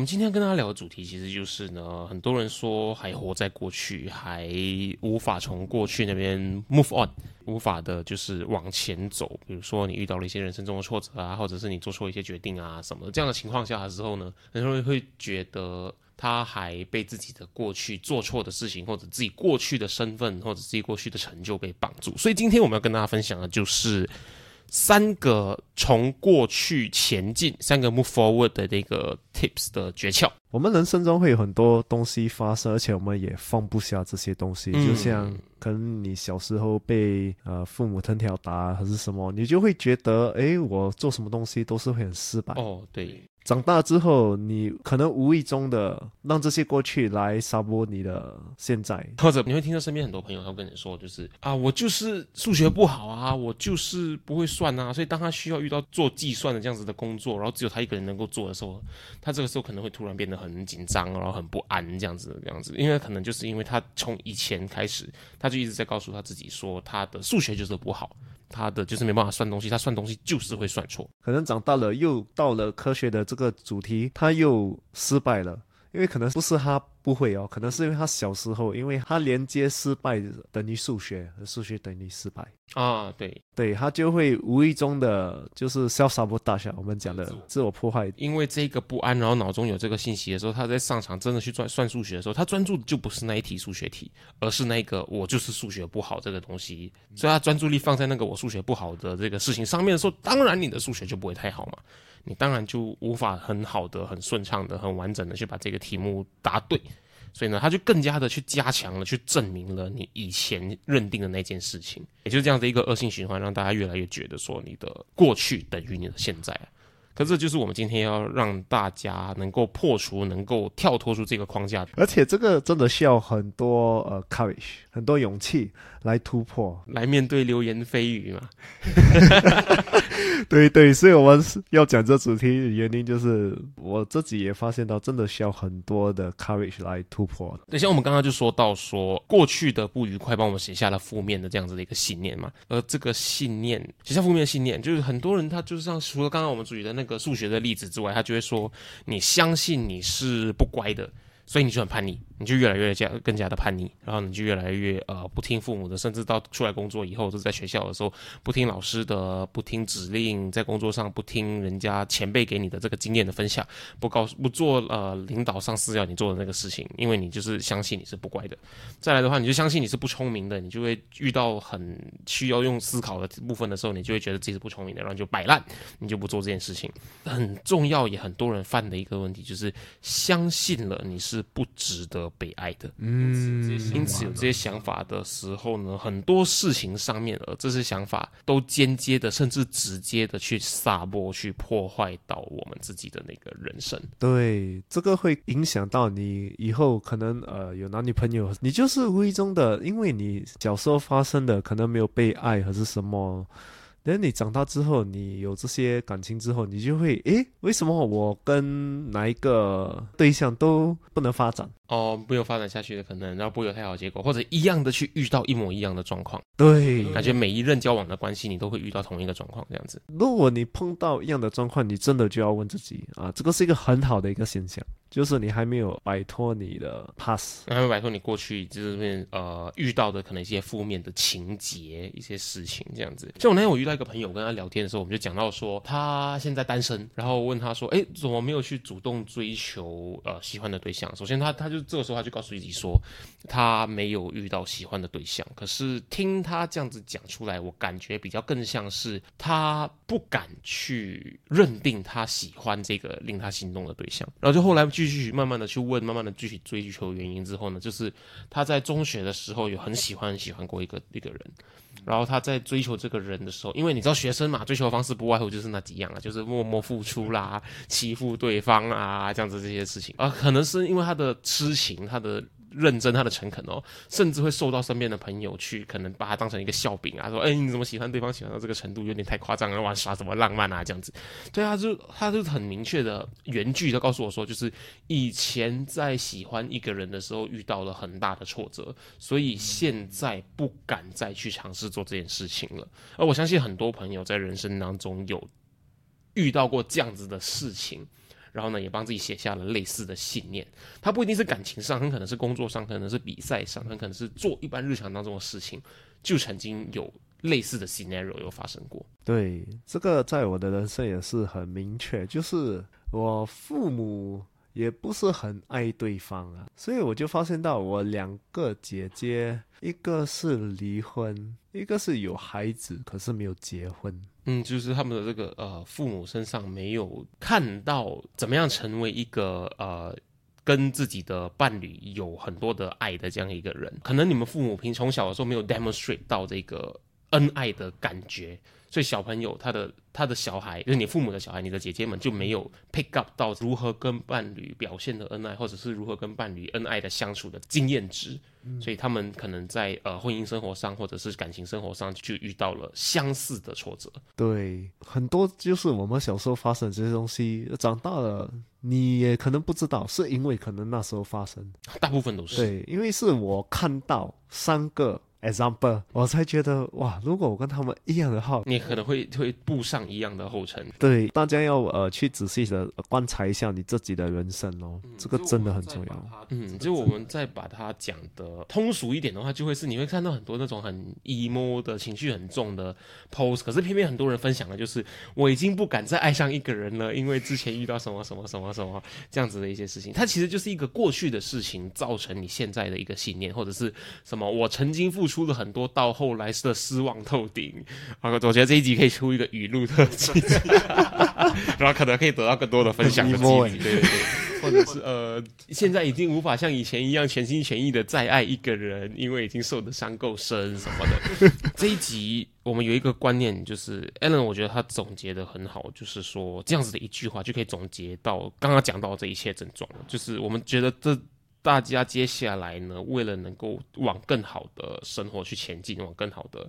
我们今天跟大家聊的主题，其实就是呢，很多人说还活在过去，还无法从过去那边 move on，无法的就是往前走。比如说你遇到了一些人生中的挫折啊，或者是你做错一些决定啊什么的，这样的情况下的时候呢，很多人会觉得他还被自己的过去做错的事情，或者自己过去的身份，或者自己过去的成就被绑住。所以今天我们要跟大家分享的就是。三个从过去前进，三个 move forward 的那个 tips 的诀窍。我们人生中会有很多东西发生，而且我们也放不下这些东西。就像可能你小时候被呃父母藤条打还是什么，你就会觉得，哎，我做什么东西都是会很失败。哦，对。长大之后，你可能无意中的让这些过去来杀波你的现在，或者你会听到身边很多朋友他会跟你说，就是啊，我就是数学不好啊，我就是不会算啊，所以当他需要遇到做计算的这样子的工作，然后只有他一个人能够做的时候，他这个时候可能会突然变得很紧张，然后很不安这样子这样子，因为可能就是因为他从以前开始，他就一直在告诉他自己说，他的数学就是不好。他的就是没办法算东西，他算东西就是会算错。可能长大了又到了科学的这个主题，他又失败了，因为可能不是他。不会哦，可能是因为他小时候，因为他连接失败等于数学，和数学等于失败啊，对。对，他就会无意中的，就是消杀不大小，我们讲的自我。破坏。因为这个不安，然后脑中有这个信息的时候，他在上场真的去算算数学的时候，他专注的就不是那一题数学题，而是那个我就是数学不好这个东西，所以他专注力放在那个我数学不好的这个事情上面的时候，当然你的数学就不会太好嘛，你当然就无法很好的、很顺畅的、很完整的去把这个题目答对。所以呢，他就更加的去加强了，去证明了你以前认定的那件事情，也就是这样的一个恶性循环，让大家越来越觉得说你的过去等于你的现在。可这就是我们今天要让大家能够破除、能够跳脱出这个框架，而且这个真的需要很多呃 courage，很多勇气来突破，来面对流言蜚语嘛。对对，所以我们要讲这主题的原因，就是我自己也发现到，真的需要很多的 courage 来突破。对，像我们刚刚就说到，说过去的不愉快帮我们写下了负面的这样子的一个信念嘛，而这个信念写下负面的信念，就是很多人他就是像除了刚刚我们举的那那个数学的例子之外，他就会说，你相信你是不乖的。所以你就很叛逆，你就越来越加更加的叛逆，然后你就越来越呃不听父母的，甚至到出来工作以后，就在学校的时候不听老师的，不听指令，在工作上不听人家前辈给你的这个经验的分享，不告诉不做呃领导上司要你做的那个事情，因为你就是相信你是不乖的。再来的话，你就相信你是不聪明的，你就会遇到很需要用思考的部分的时候，你就会觉得自己是不聪明的，然后就摆烂，你就不做这件事情。很重要也很多人犯的一个问题就是相信了你是。不值得被爱的，嗯，因此有这些想法的时候呢，很多事情上面，呃这些想法都间接的，甚至直接的去撒播，去破坏到我们自己的那个人生。对，这个会影响到你以后可能呃有男女朋友，你就是无意中的，因为你小时候发生的可能没有被爱，还是什么。等你长大之后，你有这些感情之后，你就会诶，为什么我跟哪一个对象都不能发展？哦，没有发展下去的可能，然后不会有太好结果，或者一样的去遇到一模一样的状况。对，感觉每一任交往的关系，你都会遇到同一个状况，这样子。如果你碰到一样的状况，你真的就要问自己啊，这个是一个很好的一个现象。就是你还没有摆脱你的 pass，还没有摆脱你过去就是呃遇到的可能一些负面的情节、一些事情这样子。像我那天我遇到一个朋友，跟他聊天的时候，我们就讲到说他现在单身，然后问他说：“哎，怎么没有去主动追求呃喜欢的对象？”首先他他就这个时候他就告诉自己说他没有遇到喜欢的对象。可是听他这样子讲出来，我感觉比较更像是他不敢去认定他喜欢这个令他心动的对象。然后就后来。继续慢慢的去问，慢慢的继续追求原因之后呢，就是他在中学的时候有很喜欢很喜欢过一个一个人，然后他在追求这个人的时候，因为你知道学生嘛，追求的方式不外乎就是那几样啊，就是默默付出啦，欺负对方啊，这样子这些事情啊，可能是因为他的痴情，他的。认真他的诚恳哦，甚至会受到身边的朋友去可能把他当成一个笑柄啊，说哎你怎么喜欢对方喜欢到这个程度，有点太夸张了，玩耍什么浪漫啊这样子。对啊，就他就很明确的原句的告诉我说，就是以前在喜欢一个人的时候遇到了很大的挫折，所以现在不敢再去尝试做这件事情了。而我相信很多朋友在人生当中有遇到过这样子的事情。然后呢，也帮自己写下了类似的信念。他不一定是感情上，很可能是工作上，可能是比赛上，很可能是做一般日常当中的事情，就曾经有类似的 scenario 有发生过。对，这个在我的人生也是很明确，就是我父母也不是很爱对方啊，所以我就发现到我两个姐姐，一个是离婚，一个是有孩子，可是没有结婚。嗯，就是他们的这个呃，父母身上没有看到怎么样成为一个呃，跟自己的伴侣有很多的爱的这样一个人。可能你们父母平从小的时候没有 demonstrate 到这个恩爱的感觉，所以小朋友他的他的小孩，就是你父母的小孩，你的姐姐们就没有 pick up 到如何跟伴侣表现的恩爱，或者是如何跟伴侣恩爱的相处的经验值。所以他们可能在呃婚姻生活上或者是感情生活上就遇到了相似的挫折。对，很多就是我们小时候发生这些东西，长大了你也可能不知道，是因为可能那时候发生。大部分都是对，因为是我看到三个。example，我才觉得哇，如果我跟他们一样的话，你可能会会步上一样的后尘。对，大家要呃去仔细的观察一下你自己的人生哦，这个真的很重要。嗯，就我们再把它讲的通俗一点的话，就会是你会看到很多那种很 emo 的情绪很重的 post，可是偏偏很多人分享的就是我已经不敢再爱上一个人了，因为之前遇到什么什么什么什么 这样子的一些事情，它其实就是一个过去的事情造成你现在的一个信念，或者是什么我曾经付。出了很多，到后来的失望透顶。啊，我觉得这一集可以出一个语录特辑，然后可能可以得到更多的分享的机会。对对对，或者是呃，现在已经无法像以前一样全心全意的再爱一个人，因为已经受的伤够深什么的。这一集我们有一个观念，就是 Allen，我觉得他总结的很好，就是说这样子的一句话就可以总结到刚刚讲到这一切症状，就是我们觉得这。大家接下来呢，为了能够往更好的生活去前进，往更好的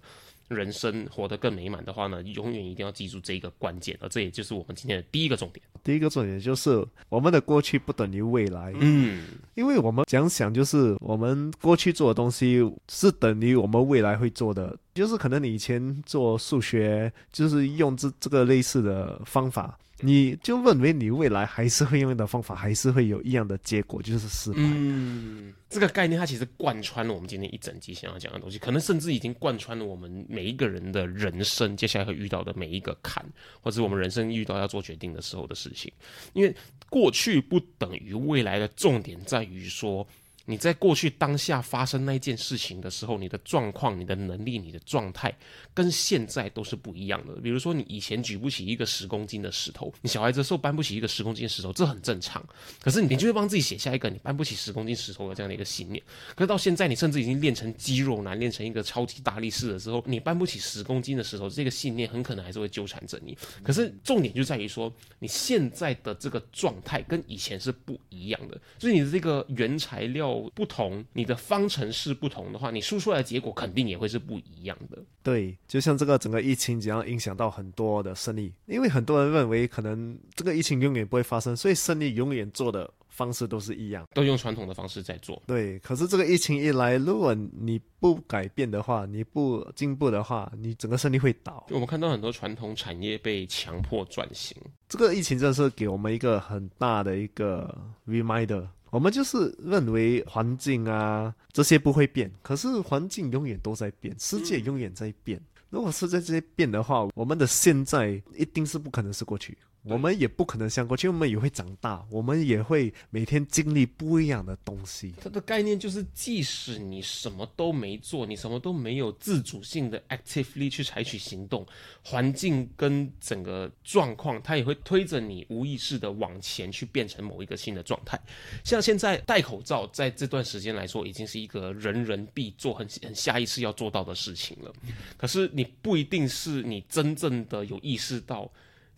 人生活得更美满的话呢，永远一定要记住这一个关键，而这也就是我们今天的第一个重点。第一个重点就是我们的过去不等于未来。嗯，因为我们想想就是我们过去做的东西是等于我们未来会做的，就是可能你以前做数学就是用这这个类似的方法。你就认为你未来还是会用的方法，还是会有一样的结果，就是失败。嗯，这个概念它其实贯穿了我们今天一整集想要讲的东西，可能甚至已经贯穿了我们每一个人的人生，接下来会遇到的每一个坎，或者我们人生遇到要做决定的时候的事情。因为过去不等于未来的重点在于说。你在过去当下发生那件事情的时候，你的状况、你的能力、你的状态，跟现在都是不一样的。比如说，你以前举不起一个十公斤的石头，你小孩子时候搬不起一个十公斤石头，这很正常。可是你就会帮自己写下一个你搬不起十公斤石头的这样的一个信念。可是到现在，你甚至已经练成肌肉男，练成一个超级大力士的时候，你搬不起十公斤的石头，这个信念很可能还是会纠缠着你。可是重点就在于说，你现在的这个状态跟以前是不一样的，所以你的这个原材料。不同，你的方程式不同的话，你输出来的结果肯定也会是不一样的。对，就像这个整个疫情这样影响到很多的生意，因为很多人认为可能这个疫情永远不会发生，所以生意永远做的方式都是一样，都用传统的方式在做。对，可是这个疫情一来，如果你不改变的话，你不进步的话，你整个生意会倒。我们看到很多传统产业被强迫转型，这个疫情真的是给我们一个很大的一个 reminder。我们就是认为环境啊这些不会变，可是环境永远都在变，世界永远在变。如果是在这些变的话，我们的现在一定是不可能是过去，我们也不可能像过去，我们也会长大，我们也会每天经历不一样的东西。它的概念就是，即使你什么都没做，你什么都没有自主性的 actively 去采取行动，环境跟整个状况，它也会推着你无意识的往前去变成某一个新的状态。像现在戴口罩，在这段时间来说，已经是一个人人必做、很很下意识要做到的事情了。可是你不一定是你真正的有意识到。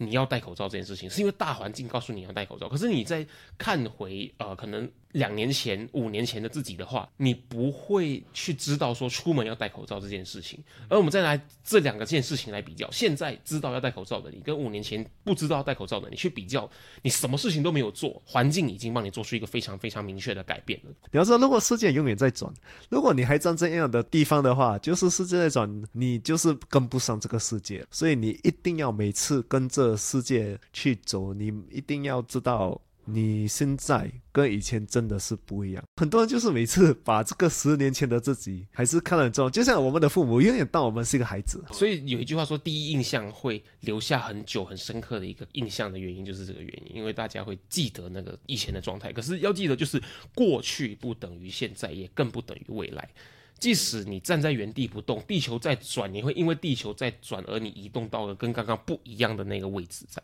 你要戴口罩这件事情，是因为大环境告诉你要戴口罩。可是你在看回呃，可能两年前、五年前的自己的话，你不会去知道说出门要戴口罩这件事情。而我们再来这两个件事情来比较，现在知道要戴口罩的你，跟五年前不知道戴口罩的你去比较，你什么事情都没有做，环境已经帮你做出一个非常非常明确的改变了。比方说，如果世界永远在转，如果你还站这样的地方的话，就是世界在转，你就是跟不上这个世界。所以你一定要每次跟着世界去走，你一定要知道。你现在跟以前真的是不一样。很多人就是每次把这个十年前的自己还是看得很重，就像我们的父母永远当我们是一个孩子。所以有一句话说，第一印象会留下很久、很深刻的一个印象的原因就是这个原因，因为大家会记得那个以前的状态。可是要记得，就是过去不等于现在，也更不等于未来。即使你站在原地不动，地球在转，你会因为地球在转而你移动到了跟刚刚不一样的那个位置在。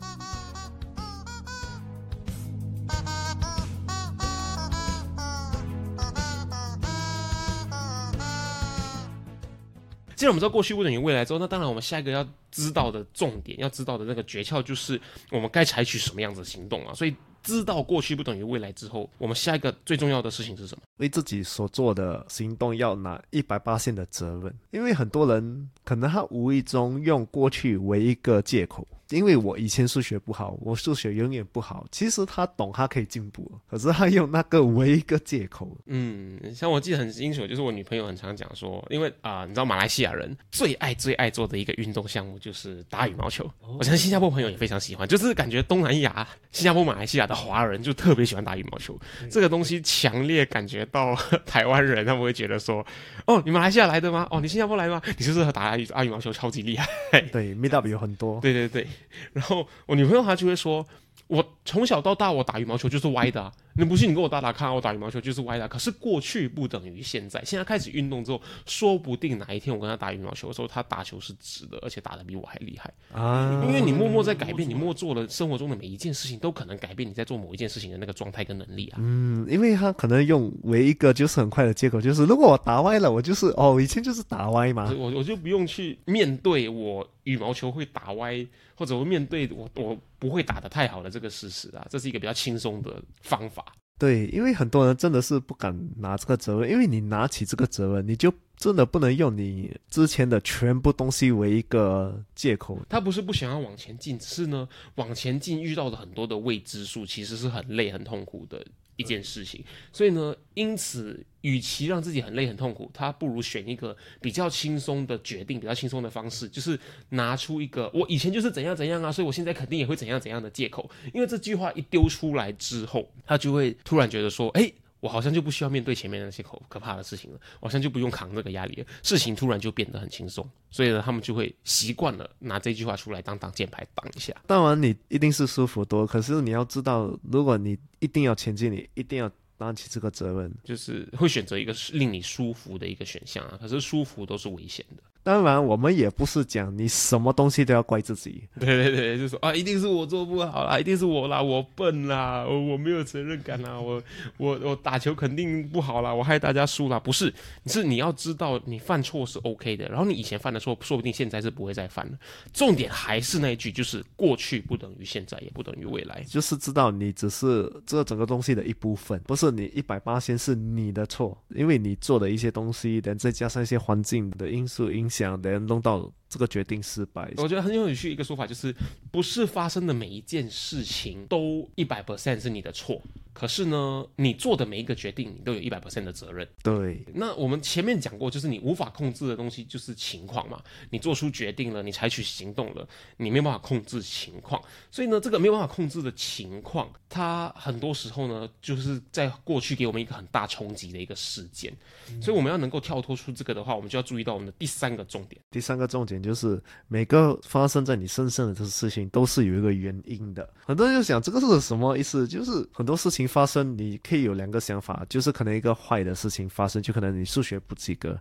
既然我们知道过去不等于未来之后，那当然我们下一个要知道的重点，要知道的那个诀窍就是我们该采取什么样子的行动啊。所以知道过去不等于未来之后，我们下一个最重要的事情是什么？为自己所做的行动要拿一百八线的责任，因为很多人可能他无意中用过去为一个借口。因为我以前数学不好，我数学永远不好。其实他懂，他可以进步，可是他用那个为一个借口。嗯，像我记得很清楚，就是我女朋友很常讲说，因为啊，你知道马来西亚人最爱最爱做的一个运动项目就是打羽毛球。我相信新加坡朋友也非常喜欢，就是感觉东南亚、新加坡、马来西亚的华人就特别喜欢打羽毛球。这个东西强烈感觉到台湾人他们会觉得说，哦，你马来西亚来的吗？哦，你新加坡来的吗？你是不是打打羽毛球超级厉害？对，meet up 有很多。对对对。然后我女朋友她就会说，我从小到大我打羽毛球就是歪的。你不信，你跟我打打看，我打羽毛球就是歪的。可是过去不等于现在，现在开始运动之后，说不定哪一天我跟他打羽毛球的时候，他打球是直的，而且打的比我还厉害啊！因为你默默在改变，你默做了生活中的每一件事情，都可能改变你在做某一件事情的那个状态跟能力啊。嗯，因为他可能用唯一个就是很快的借口，就是如果我打歪了，我就是哦，以前就是打歪嘛，我我就不用去面对我羽毛球会打歪，或者我面对我我不会打的太好的这个事实啊，这是一个比较轻松的方法。对，因为很多人真的是不敢拿这个责任，因为你拿起这个责任，你就真的不能用你之前的全部东西为一个借口。他不是不想要往前进，只是呢，往前进遇到的很多的未知数，其实是很累、很痛苦的。一件事情，所以呢，因此，与其让自己很累很痛苦，他不如选一个比较轻松的决定，比较轻松的方式，就是拿出一个我以前就是怎样怎样啊，所以我现在肯定也会怎样怎样的借口。因为这句话一丢出来之后，他就会突然觉得说，哎。我好像就不需要面对前面那些可可怕的事情了，好像就不用扛这个压力了，事情突然就变得很轻松，所以呢，他们就会习惯了拿这句话出来当挡箭牌挡一下。当然，你一定是舒服多，可是你要知道，如果你一定要前进，你一定要担起这个责任，就是会选择一个令你舒服的一个选项啊。可是舒服都是危险的。当然，我们也不是讲你什么东西都要怪自己。对对对，就说啊，一定是我做不好啦，一定是我啦，我笨啦，我我没有责任感啦，我我我打球肯定不好啦，我害大家输啦。不是，是你要知道，你犯错是 OK 的，然后你以前犯的错，说不定现在是不会再犯了。重点还是那一句，就是过去不等于现在，也不等于未来，就是知道你只是这整个东西的一部分，不是你一百八先是你的错，因为你做的一些东西，等再加上一些环境的因素因。想的人弄到这个决定失败。我觉得很有趣一个说法就是，不是发生的每一件事情都一百 percent 是你的错。可是呢，你做的每一个决定，你都有一百 percent 的责任。对，那我们前面讲过，就是你无法控制的东西就是情况嘛。你做出决定了，你采取行动了，你没有办法控制情况。所以呢，这个没有办法控制的情况，它很多时候呢，就是在过去给我们一个很大冲击的一个事件。所以我们要能够跳脱出这个的话，我们就要注意到我们的第三个重点。第三个重点就是每个发生在你身上的这事情都是有一个原因的。很多人就想这个是什么意思？就是很多事情。发生，你可以有两个想法，就是可能一个坏的事情发生，就可能你数学不及格，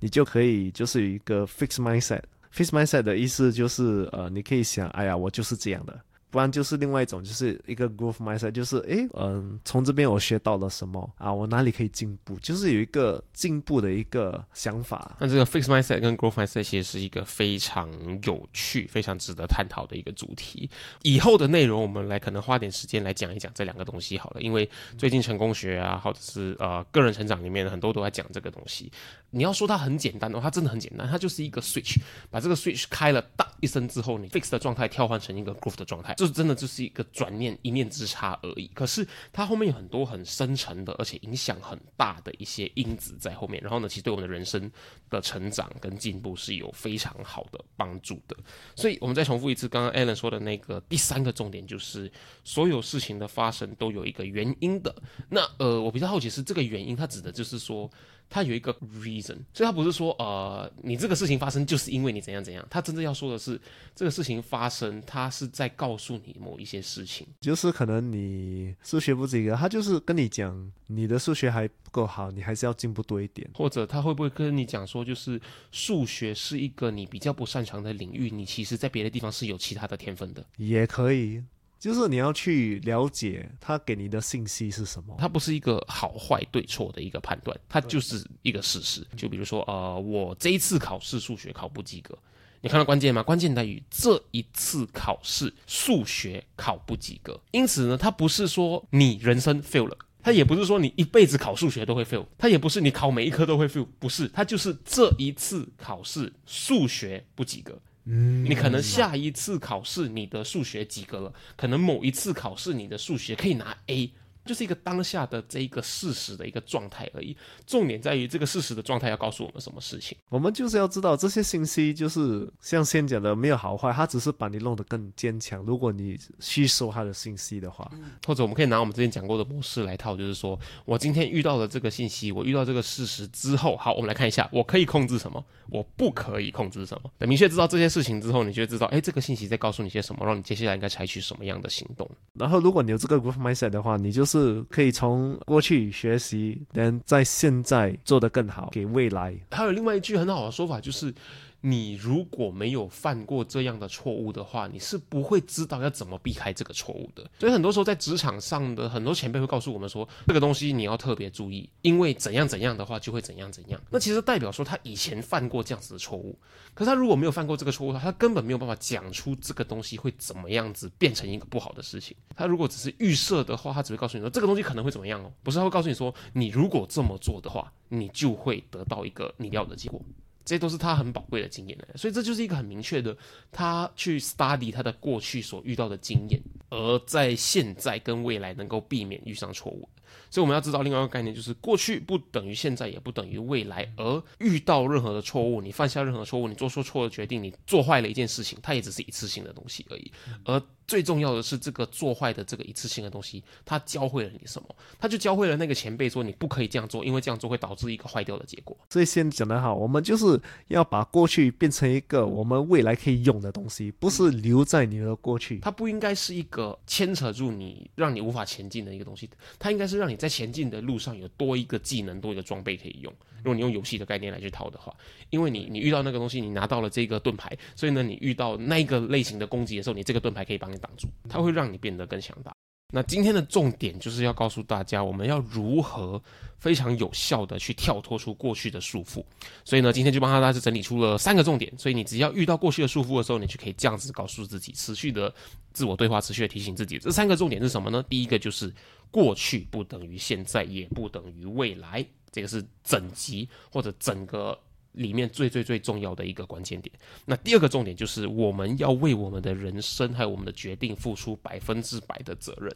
你就可以就是有一个 fix mindset。fix mindset 的意思就是，呃，你可以想，哎呀，我就是这样的。不然就是另外一种，就是一个 growth mindset，就是诶，嗯，从这边我学到了什么啊？我哪里可以进步？就是有一个进步的一个想法。那这个 fixed mindset 跟 growth mindset 其实是一个非常有趣、非常值得探讨的一个主题。以后的内容我们来可能花点时间来讲一讲这两个东西好了，因为最近成功学啊，或者是呃个人成长里面很多都在讲这个东西。你要说它很简单的话，它真的很简单，它就是一个 switch，把这个 switch 开了，当一声之后，你 fix 的状态跳换成一个 groove 的状态，这真的就是一个转念一念之差而已。可是它后面有很多很深沉的，而且影响很大的一些因子在后面。然后呢，其实对我们的人生的成长跟进步是有非常好的帮助的。所以我们再重复一次刚刚 Alan 说的那个第三个重点，就是所有事情的发生都有一个原因的。那呃，我比较好奇是这个原因，它指的就是说。它有一个 reason，所以它不是说呃，你这个事情发生就是因为你怎样怎样。它真正要说的是，这个事情发生，它是在告诉你某一些事情。就是可能你数学不及格，他就是跟你讲你的数学还不够好，你还是要进步多一点。或者他会不会跟你讲说，就是数学是一个你比较不擅长的领域，你其实在别的地方是有其他的天分的，也可以。就是你要去了解他给你的信息是什么，它不是一个好坏对错的一个判断，它就是一个事实。就比如说，呃，我这一次考试数学考不及格，你看到关键吗？关键在于这一次考试数学考不及格。因此呢，它不是说你人生 fail 了，它也不是说你一辈子考数学都会 fail，它也不是你考每一科都会 fail，不是，它就是这一次考试数学不及格。你可能下一次考试你的数学及格了，可能某一次考试你的数学可以拿 A。就是一个当下的这一个事实的一个状态而已，重点在于这个事实的状态要告诉我们什么事情。我们就是要知道这些信息，就是像先讲的没有好坏，它只是把你弄得更坚强。如果你吸收它的信息的话，或者我们可以拿我们之前讲过的模式来套，就是说我今天遇到了这个信息，我遇到这个事实之后，好，我们来看一下我可以控制什么，我不可以控制什么。等明确知道这些事情之后，你就会知道，哎，这个信息在告诉你些什么，让你接下来应该采取什么样的行动。然后，如果你有这个 growth mindset 的话，你就是。是可以从过去学习，能在现在做得更好，给未来。还有另外一句很好的说法，就是。你如果没有犯过这样的错误的话，你是不会知道要怎么避开这个错误的。所以很多时候在职场上的很多前辈会告诉我们说，这个东西你要特别注意，因为怎样怎样的话就会怎样怎样。那其实代表说他以前犯过这样子的错误，可是他如果没有犯过这个错误，他根本没有办法讲出这个东西会怎么样子变成一个不好的事情。他如果只是预设的话，他只会告诉你说这个东西可能会怎么样哦，不是他会告诉你说你如果这么做的话，你就会得到一个你要的结果。这都是他很宝贵的经验，所以这就是一个很明确的，他去 study 他的过去所遇到的经验，而在现在跟未来能够避免遇上错误。所以我们要知道另外一个概念，就是过去不等于现在，也不等于未来。而遇到任何的错误，你犯下任何错误，你做出错的决定，你做坏了一件事情，它也只是一次性的东西而已。而最重要的是，这个做坏的这个一次性的东西，它教会了你什么？它就教会了那个前辈说，你不可以这样做，因为这样做会导致一个坏掉的结果。所以先讲得好，我们就是要把过去变成一个我们未来可以用的东西，不是留在你的过去。它不应该是一个牵扯住你，让你无法前进的一个东西。它应该是让你在前进的路上有多一个技能，多一个装备可以用。如果你用游戏的概念来去套的话，因为你你遇到那个东西，你拿到了这个盾牌，所以呢，你遇到那个类型的攻击的时候，你这个盾牌可以帮你挡住，它会让你变得更强大。那今天的重点就是要告诉大家，我们要如何非常有效的去跳脱出过去的束缚。所以呢，今天就帮大家整理出了三个重点。所以你只要遇到过去的束缚的时候，你就可以这样子告诉自己，持续的自我对话，持续的提醒自己。这三个重点是什么呢？第一个就是过去不等于现在，也不等于未来。这个是整集或者整个。里面最最最重要的一个关键点。那第二个重点就是我们要为我们的人生还有我们的决定付出百分之百的责任。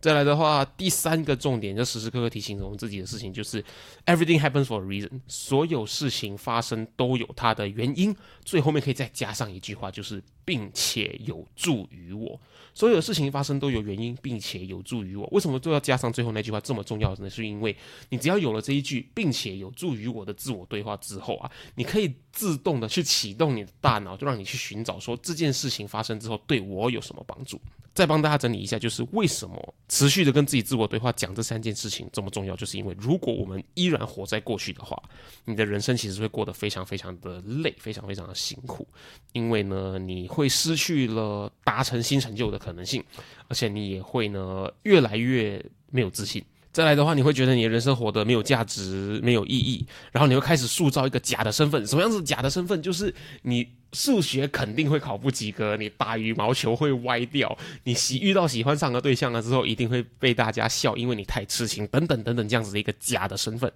再来的话，第三个重点就时时刻刻提醒我们自己的事情，就是 everything happens for a reason，所有事情发生都有它的原因。最后面可以再加上一句话，就是并且有助于我。所有事情发生都有原因，并且有助于我。为什么都要加上最后那句话这么重要呢？是因为你只要有了这一句，并且有助于我的自我对话之后啊，你可以自动的去启动你的大脑，就让你去寻找说这件事情发生之后对我有什么帮助。再帮大家整理一下，就是为什么持续的跟自己自我对话讲这三件事情这么重要，就是因为如果我们依然活在过去的话，你的人生其实会过得非常非常的累，非常非常的辛苦，因为呢，你会失去了达成新成就的。可能性，而且你也会呢越来越没有自信。再来的话，你会觉得你的人生活得没有价值、没有意义，然后你会开始塑造一个假的身份。什么样子假的身份？就是你数学肯定会考不及格，你打羽毛球会歪掉，你喜遇到喜欢上的对象了之后一定会被大家笑，因为你太痴情，等等等等这样子的一个假的身份。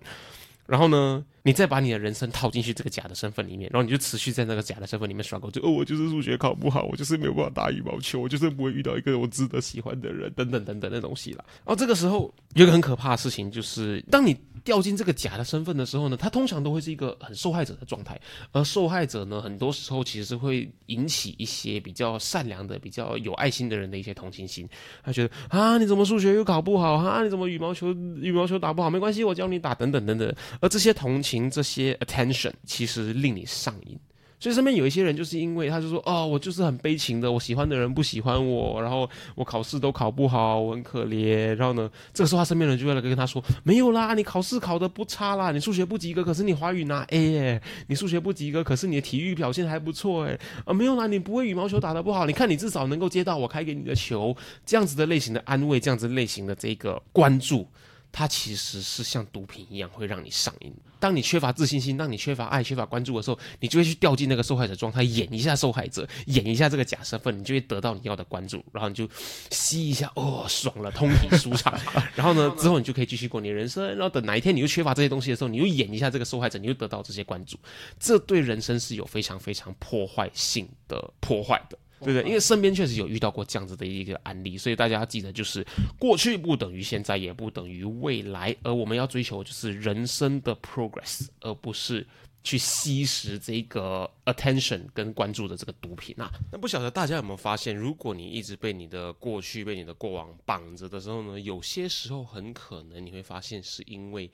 然后呢，你再把你的人生套进去这个假的身份里面，然后你就持续在那个假的身份里面耍狗，就哦，我就是数学考不好，我就是没有办法打羽毛球，我就是不会遇到一个我值得喜欢的人，等等等等那东西了。然后这个时候有一个很可怕的事情，就是当你。掉进这个假的身份的时候呢，他通常都会是一个很受害者的状态，而受害者呢，很多时候其实是会引起一些比较善良的、比较有爱心的人的一些同情心。他觉得啊，你怎么数学又考不好啊？你怎么羽毛球羽毛球打不好？没关系，我教你打，等等等等。而这些同情、这些 attention，其实令你上瘾。所以身边有一些人，就是因为他就说，哦，我就是很悲情的，我喜欢的人不喜欢我，然后我考试都考不好，我很可怜。然后呢，这个时候他身边人就会来跟他说，没有啦，你考试考得不差啦，你数学不及格，可是你华语拿 A 哎，你数学不及格，可是你的体育表现还不错哎，啊没有啦，你不会羽毛球打得不好，你看你至少能够接到我开给你的球，这样子的类型的安慰，这样子类型的这个关注。它其实是像毒品一样，会让你上瘾。当你缺乏自信心，当你缺乏爱、缺乏关注的时候，你就会去掉进那个受害者状态，演一下受害者，演一下这个假身份，你就会得到你要的关注，然后你就吸一下，哦，爽了，通体舒畅。然后呢，之后你就可以继续过你的人生。然后等哪一天你又缺乏这些东西的时候，你又演一下这个受害者，你又得到这些关注。这对人生是有非常非常破坏性的破坏的。对不对？因为身边确实有遇到过这样子的一个案例，所以大家要记得，就是过去不等于现在，也不等于未来，而我们要追求就是人生的 progress，而不是去吸食这个 attention 跟关注的这个毒品啊。那不晓得大家有没有发现，如果你一直被你的过去、被你的过往绑着的时候呢，有些时候很可能你会发现是因为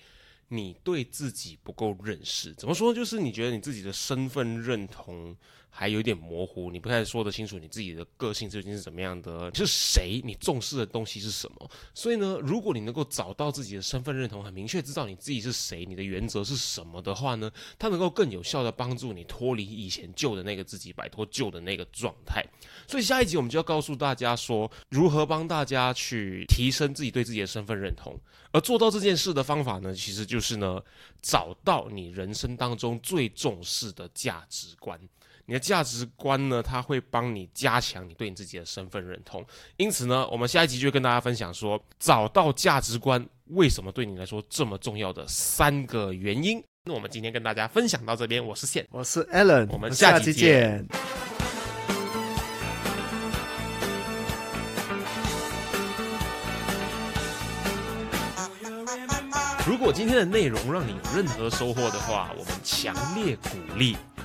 你对自己不够认识。怎么说？就是你觉得你自己的身份认同。还有点模糊，你不太说得清楚你自己的个性究竟是怎么样的，是谁？你重视的东西是什么？所以呢，如果你能够找到自己的身份认同，很明确知道你自己是谁，你的原则是什么的话呢，它能够更有效的帮助你脱离以前旧的那个自己，摆脱旧的那个状态。所以下一集我们就要告诉大家说，如何帮大家去提升自己对自己的身份认同，而做到这件事的方法呢，其实就是呢，找到你人生当中最重视的价值观。你的价值观呢，它会帮你加强你对你自己的身份认同。因此呢，我们下一集就会跟大家分享说，找到价值观为什么对你来说这么重要的三个原因。那我们今天跟大家分享到这边，我是线，我是 Alan，我们下期见。如果今天的内容让你有任何收获的话，我们强烈鼓励。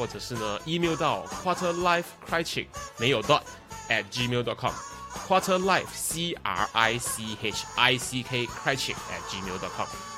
或者是呢，email 到 quarterlifecritic 没有 dot at gmail dot com quarterlife c r i c h i c k critic at gmail dot com